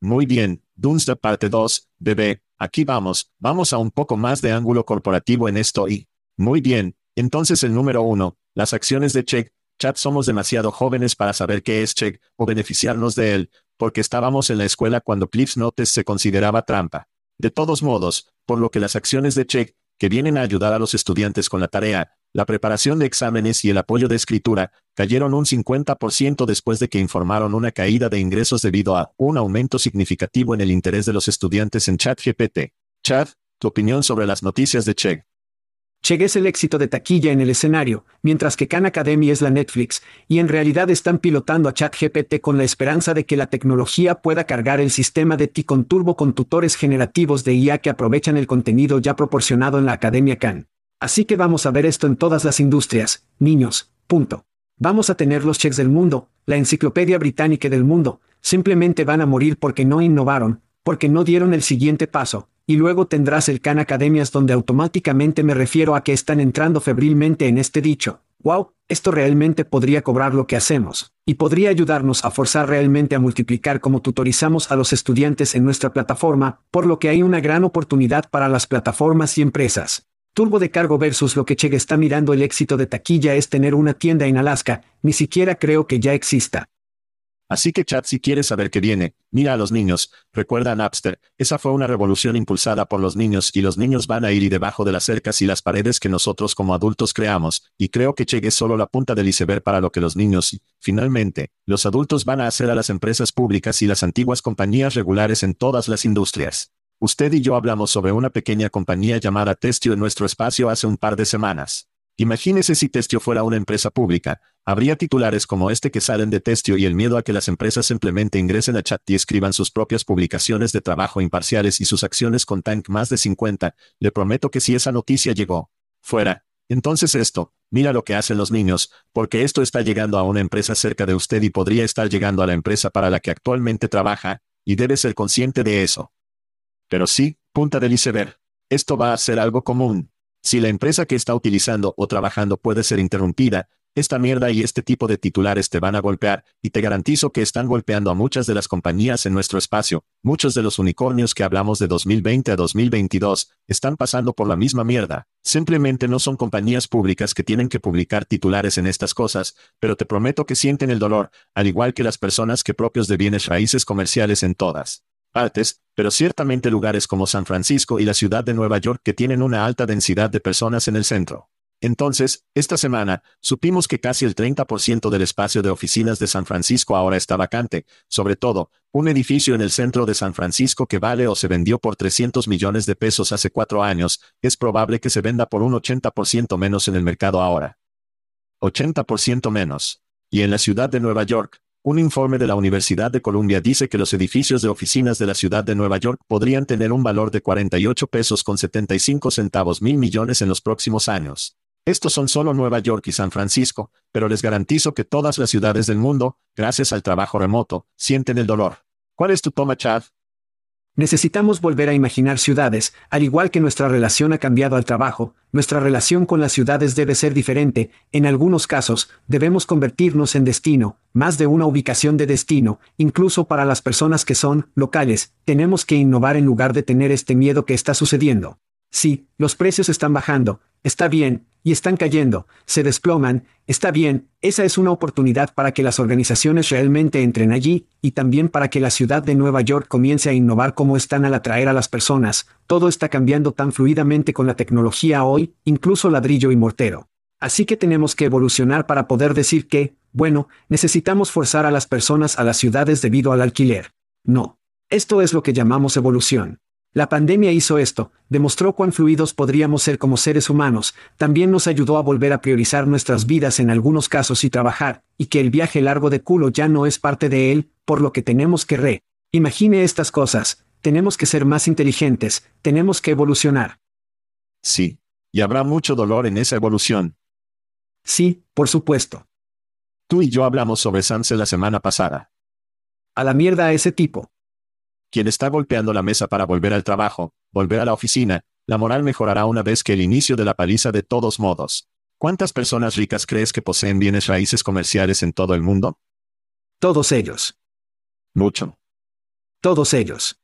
Speaker 2: Muy bien, Dunster parte 2, bebé, aquí vamos, vamos a un poco más de ángulo corporativo en esto y... Muy bien, entonces el número uno, las acciones de Check, Chat somos demasiado jóvenes para saber qué es check o beneficiarnos de él, porque estábamos en la escuela cuando Cliffs Notes se consideraba trampa. De todos modos, por lo que las acciones de check, que vienen a ayudar a los estudiantes con la tarea, la preparación de exámenes y el apoyo de escritura, cayeron un 50% después de que informaron una caída de ingresos debido a un aumento significativo en el interés de los estudiantes en ChatGPT. Chat, tu opinión sobre las noticias de Check.
Speaker 3: Chegg es el éxito de taquilla en el escenario, mientras que Khan Academy es la Netflix, y en realidad están pilotando a ChatGPT con la esperanza de que la tecnología pueda cargar el sistema de TI con turbo con tutores generativos de IA que aprovechan el contenido ya proporcionado en la Academia Khan. Así que vamos a ver esto en todas las industrias, niños, punto. Vamos a tener los checks del mundo, la enciclopedia británica del mundo, simplemente van a morir porque no innovaron, porque no dieron el siguiente paso, y luego tendrás el Khan Academias donde automáticamente me refiero a que están entrando febrilmente en este dicho. Wow, esto realmente podría cobrar lo que hacemos, y podría ayudarnos a forzar realmente a multiplicar como tutorizamos a los estudiantes en nuestra plataforma, por lo que hay una gran oportunidad para las plataformas y empresas. Turbo de cargo versus lo que Chegg está mirando el éxito de taquilla es tener una tienda en Alaska, ni siquiera creo que ya exista.
Speaker 2: Así que chat si quieres saber qué viene, mira a los niños, recuerda a Napster, esa fue una revolución impulsada por los niños y los niños van a ir y debajo de las cercas y las paredes que nosotros como adultos creamos, y creo que llegue solo la punta del iceberg para lo que los niños y, finalmente, los adultos van a hacer a las empresas públicas y las antiguas compañías regulares en todas las industrias. Usted y yo hablamos sobre una pequeña compañía llamada Testio en nuestro espacio hace un par de semanas. Imagínese si Testio fuera una empresa pública. Habría titulares como este que salen de Testio y el miedo a que las empresas simplemente ingresen a chat y escriban sus propias publicaciones de trabajo imparciales y sus acciones con Tank más de 50. Le prometo que si esa noticia llegó fuera, entonces esto, mira lo que hacen los niños, porque esto está llegando a una empresa cerca de usted y podría estar llegando a la empresa para la que actualmente trabaja, y debe ser consciente de eso. Pero sí, punta del iceberg. Esto va a ser algo común. Si la empresa que está utilizando o trabajando puede ser interrumpida, esta mierda y este tipo de titulares te van a golpear, y te garantizo que están golpeando a muchas de las compañías en nuestro espacio. Muchos de los unicornios que hablamos de 2020 a 2022 están pasando por la misma mierda. Simplemente no son compañías públicas que tienen que publicar titulares en estas cosas, pero te prometo que sienten el dolor, al igual que las personas que propios de bienes raíces comerciales en todas partes, pero ciertamente lugares como San Francisco y la ciudad de Nueva York que tienen una alta densidad de personas en el centro. Entonces, esta semana, supimos que casi el 30% del espacio de oficinas de San Francisco ahora está vacante, sobre todo, un edificio en el centro de San Francisco que vale o se vendió por 300 millones de pesos hace cuatro años, es probable que se venda por un 80% menos en el mercado ahora. 80% menos. Y en la ciudad de Nueva York, un informe de la Universidad de Columbia dice que los edificios de oficinas de la ciudad de Nueva York podrían tener un valor de 48 pesos con 75 centavos mil millones en los próximos años. Estos son solo Nueva York y San Francisco, pero les garantizo que todas las ciudades del mundo, gracias al trabajo remoto, sienten el dolor. ¿Cuál es tu toma, Chad?
Speaker 3: Necesitamos volver a imaginar ciudades, al igual que nuestra relación ha cambiado al trabajo, nuestra relación con las ciudades debe ser diferente, en algunos casos, debemos convertirnos en destino, más de una ubicación de destino, incluso para las personas que son locales, tenemos que innovar en lugar de tener este miedo que está sucediendo. Sí, los precios están bajando, está bien, y están cayendo, se desploman, está bien, esa es una oportunidad para que las organizaciones realmente entren allí, y también para que la ciudad de Nueva York comience a innovar como están al atraer a las personas, todo está cambiando tan fluidamente con la tecnología hoy, incluso ladrillo y mortero. Así que tenemos que evolucionar para poder decir que, bueno, necesitamos forzar a las personas a las ciudades debido al alquiler. No. Esto es lo que llamamos evolución. La pandemia hizo esto, demostró cuán fluidos podríamos ser como seres humanos, también nos ayudó a volver a priorizar nuestras vidas en algunos casos y trabajar, y que el viaje largo de culo ya no es parte de él, por lo que tenemos que re. Imagine estas cosas, tenemos que ser más inteligentes, tenemos que evolucionar.
Speaker 2: Sí. Y habrá mucho dolor en esa evolución.
Speaker 3: Sí, por supuesto.
Speaker 2: Tú y yo hablamos sobre Sanse la semana pasada.
Speaker 3: A la mierda a ese tipo
Speaker 2: quien está golpeando la mesa para volver al trabajo, volver a la oficina, la moral mejorará una vez que el inicio de la paliza de todos modos. ¿Cuántas personas ricas crees que poseen bienes raíces comerciales en todo el mundo?
Speaker 3: Todos ellos.
Speaker 2: Mucho.
Speaker 3: Todos ellos.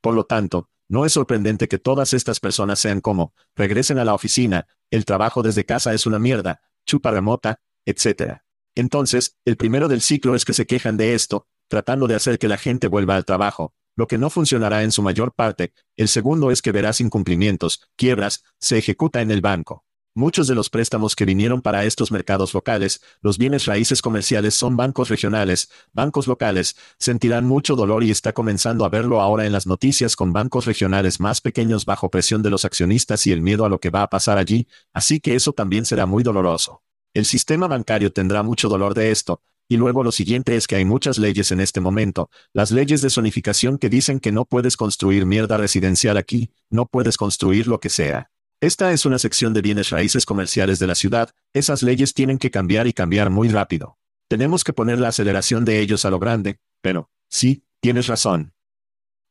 Speaker 2: Por lo tanto, no es sorprendente que todas estas personas sean como, regresen a la oficina, el trabajo desde casa es una mierda, chupa remota, etc. Entonces, el primero del ciclo es que se quejan de esto, tratando de hacer que la gente vuelva al trabajo, lo que no funcionará en su mayor parte. El segundo es que verás incumplimientos, quiebras, se ejecuta en el banco. Muchos de los préstamos que vinieron para estos mercados locales, los bienes raíces comerciales son bancos regionales, bancos locales, sentirán mucho dolor y está comenzando a verlo ahora en las noticias con bancos regionales más pequeños bajo presión de los accionistas y el miedo a lo que va a pasar allí, así que eso también será muy doloroso. El sistema bancario tendrá mucho dolor de esto, y luego lo siguiente es que hay muchas leyes en este momento, las leyes de zonificación que dicen que no puedes construir mierda residencial aquí, no puedes construir lo que sea. Esta es una sección de bienes raíces comerciales de la ciudad, esas leyes tienen que cambiar y cambiar muy rápido. Tenemos que poner la aceleración de ellos a lo grande, pero, sí, tienes razón.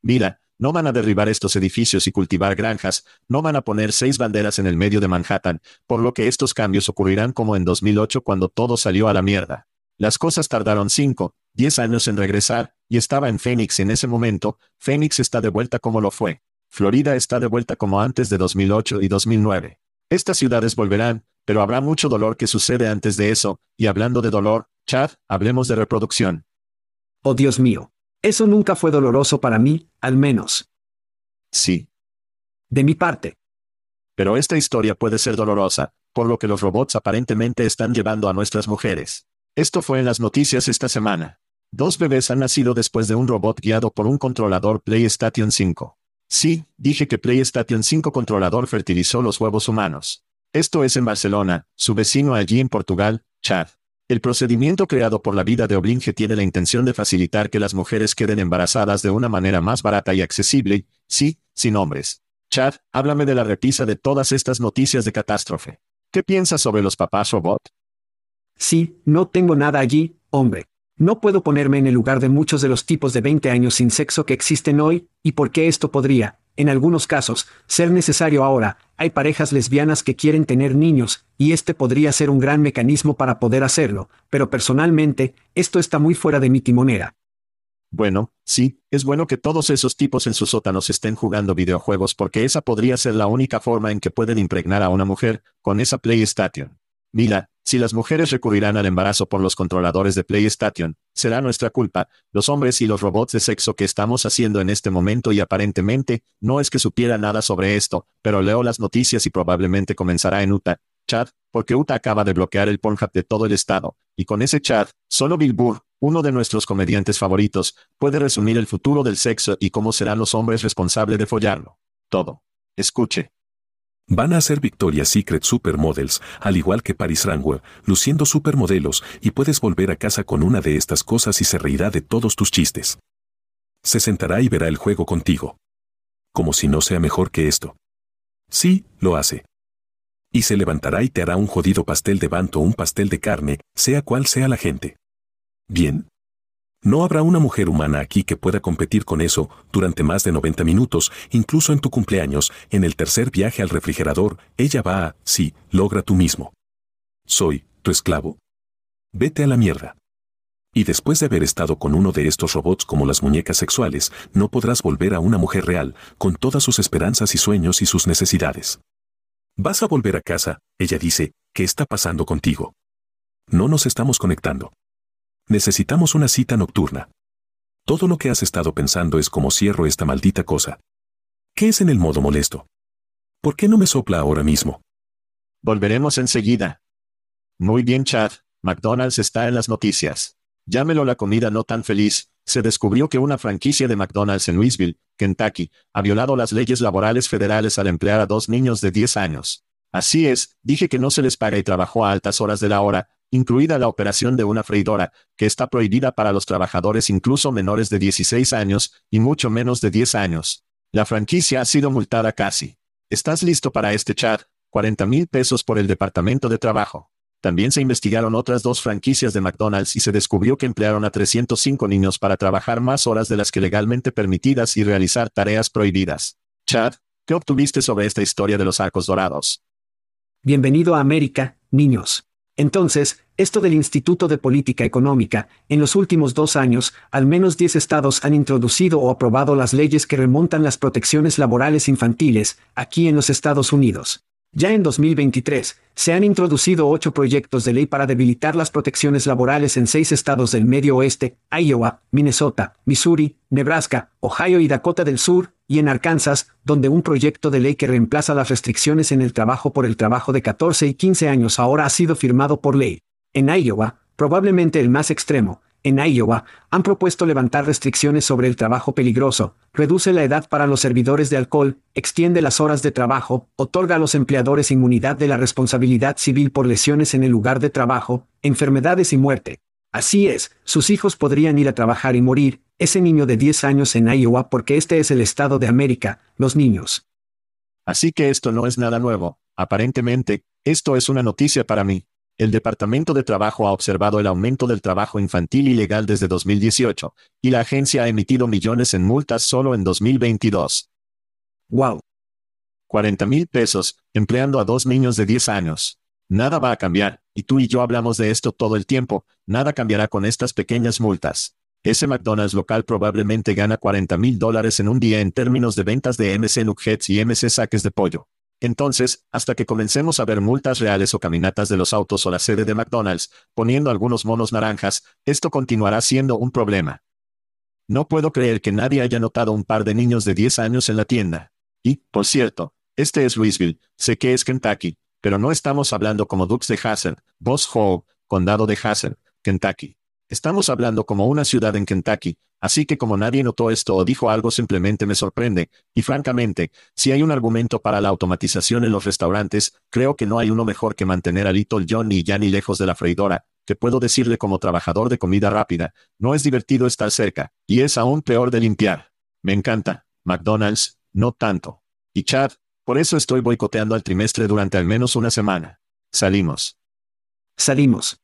Speaker 2: Mira, no van a derribar estos edificios y cultivar granjas, no van a poner seis banderas en el medio de Manhattan, por lo que estos cambios ocurrirán como en 2008 cuando todo salió a la mierda. Las cosas tardaron 5, 10 años en regresar, y estaba en Phoenix en ese momento, Phoenix está de vuelta como lo fue. Florida está de vuelta como antes de 2008 y 2009. Estas ciudades volverán, pero habrá mucho dolor que sucede antes de eso, y hablando de dolor, Chad, hablemos de reproducción.
Speaker 3: Oh Dios mío. Eso nunca fue doloroso para mí, al menos.
Speaker 2: Sí.
Speaker 3: De mi parte.
Speaker 2: Pero esta historia puede ser dolorosa, por lo que los robots aparentemente están llevando a nuestras mujeres. Esto fue en las noticias esta semana. Dos bebés han nacido después de un robot guiado por un controlador PlayStation 5. Sí, dije que PlayStation 5 controlador fertilizó los huevos humanos. Esto es en Barcelona, su vecino allí en Portugal, Chad. El procedimiento creado por la vida de Oblinge tiene la intención de facilitar que las mujeres queden embarazadas de una manera más barata y accesible, sí, sin hombres. Chad, háblame de la repisa de todas estas noticias de catástrofe. ¿Qué piensas sobre los papás robot?
Speaker 3: Sí, no tengo nada allí, hombre. No puedo ponerme en el lugar de muchos de los tipos de 20 años sin sexo que existen hoy, y por qué esto podría, en algunos casos, ser necesario ahora. Hay parejas lesbianas que quieren tener niños, y este podría ser un gran mecanismo para poder hacerlo, pero personalmente, esto está muy fuera de mi timonera.
Speaker 2: Bueno, sí, es bueno que todos esos tipos en sus sótanos estén jugando videojuegos porque esa podría ser la única forma en que pueden impregnar a una mujer, con esa PlayStation. Mira, si las mujeres recurrirán al embarazo por los controladores de PlayStation, será nuestra culpa, los hombres y los robots de sexo que estamos haciendo en este momento y aparentemente, no es que supiera nada sobre esto, pero leo las noticias y probablemente comenzará en Utah, Chad, porque Utah acaba de bloquear el Pornhub de todo el estado, y con ese Chad, solo Bill Burr, uno de nuestros comediantes favoritos, puede resumir el futuro del sexo y cómo serán los hombres responsables de follarlo. Todo. Escuche.
Speaker 4: Van a ser Victoria's Secret Supermodels, al igual que Paris Runway, luciendo supermodelos, y puedes volver a casa con una de estas cosas y se reirá de todos tus chistes. Se sentará y verá el juego contigo. Como si no sea mejor que esto. Sí, lo hace. Y se levantará y te hará un jodido pastel de banto o un pastel de carne, sea cual sea la gente. Bien. No habrá una mujer humana aquí que pueda competir con eso durante más de 90 minutos, incluso en tu cumpleaños, en el tercer viaje al refrigerador, ella va a, sí, logra tú mismo. Soy, tu esclavo. Vete a la mierda. Y después de haber estado con uno de estos robots como las muñecas sexuales, no podrás volver a una mujer real, con todas sus esperanzas y sueños y sus necesidades. Vas a volver a casa, ella dice, ¿qué está pasando contigo? No nos estamos conectando. Necesitamos una cita nocturna. Todo lo que has estado pensando es cómo cierro esta maldita cosa. ¿Qué es en el modo molesto? ¿Por qué no me sopla ahora mismo?
Speaker 2: Volveremos enseguida. Muy bien, Chad. McDonald's está en las noticias. Llámelo la comida no tan feliz. Se descubrió que una franquicia de McDonald's en Louisville, Kentucky, ha violado las leyes laborales federales al emplear a dos niños de 10 años. Así es, dije que no se les paga y trabajó a altas horas de la hora, incluida la operación de una freidora, que está prohibida para los trabajadores incluso menores de 16 años, y mucho menos de 10 años. La franquicia ha sido multada casi. ¿Estás listo para este chat? 40 mil pesos por el Departamento de Trabajo. También se investigaron otras dos franquicias de McDonald's y se descubrió que emplearon a 305 niños para trabajar más horas de las que legalmente permitidas y realizar tareas prohibidas. Chad, ¿qué obtuviste sobre esta historia de los arcos dorados?
Speaker 3: Bienvenido a América, niños. Entonces, esto del Instituto de Política Económica, en los últimos dos años, al menos 10 estados han introducido o aprobado las leyes que remontan las protecciones laborales infantiles, aquí en los Estados Unidos. Ya en 2023, se han introducido ocho proyectos de ley para debilitar las protecciones laborales en seis estados del Medio Oeste, Iowa, Minnesota, Missouri, Nebraska, Ohio y Dakota del Sur, y en Arkansas, donde un proyecto de ley que reemplaza las restricciones en el trabajo por el trabajo de 14 y 15 años ahora ha sido firmado por ley. En Iowa, probablemente el más extremo, en Iowa, han propuesto levantar restricciones sobre el trabajo peligroso, reduce la edad para los servidores de alcohol, extiende las horas de trabajo, otorga a los empleadores inmunidad de la responsabilidad civil por lesiones en el lugar de trabajo, enfermedades y muerte. Así es, sus hijos podrían ir a trabajar y morir, ese niño de 10 años en Iowa porque este es el estado de América, los niños.
Speaker 2: Así que esto no es nada nuevo, aparentemente, esto es una noticia para mí. El Departamento de Trabajo ha observado el aumento del trabajo infantil ilegal desde 2018, y la agencia ha emitido millones en multas solo en 2022.
Speaker 3: ¡Wow!
Speaker 2: 40 mil pesos, empleando a dos niños de 10 años. Nada va a cambiar, y tú y yo hablamos de esto todo el tiempo, nada cambiará con estas pequeñas multas. Ese McDonald's local probablemente gana 40 mil dólares en un día en términos de ventas de MC Nuggets y MC saques de pollo. Entonces, hasta que comencemos a ver multas reales o caminatas de los autos o la sede de McDonald's, poniendo algunos monos naranjas, esto continuará siendo un problema. No puedo creer que nadie haya notado un par de niños de 10 años en la tienda. Y, por cierto, este es Louisville, sé que es Kentucky, pero no estamos hablando como Dukes de Hazel, Boss Hall, Condado de Hazel, Kentucky. Estamos hablando como una ciudad en Kentucky, así que como nadie notó esto o dijo algo simplemente me sorprende, y francamente, si hay un argumento para la automatización en los restaurantes, creo que no hay uno mejor que mantener a Little John y Yanni lejos de la freidora, que puedo decirle como trabajador de comida rápida, no es divertido estar cerca, y es aún peor de limpiar. Me encanta, McDonald's, no tanto. Y Chad, por eso estoy boicoteando al trimestre durante al menos una semana. Salimos.
Speaker 3: Salimos.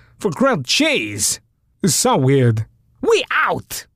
Speaker 6: for grilled cheese. It's so weird. We out!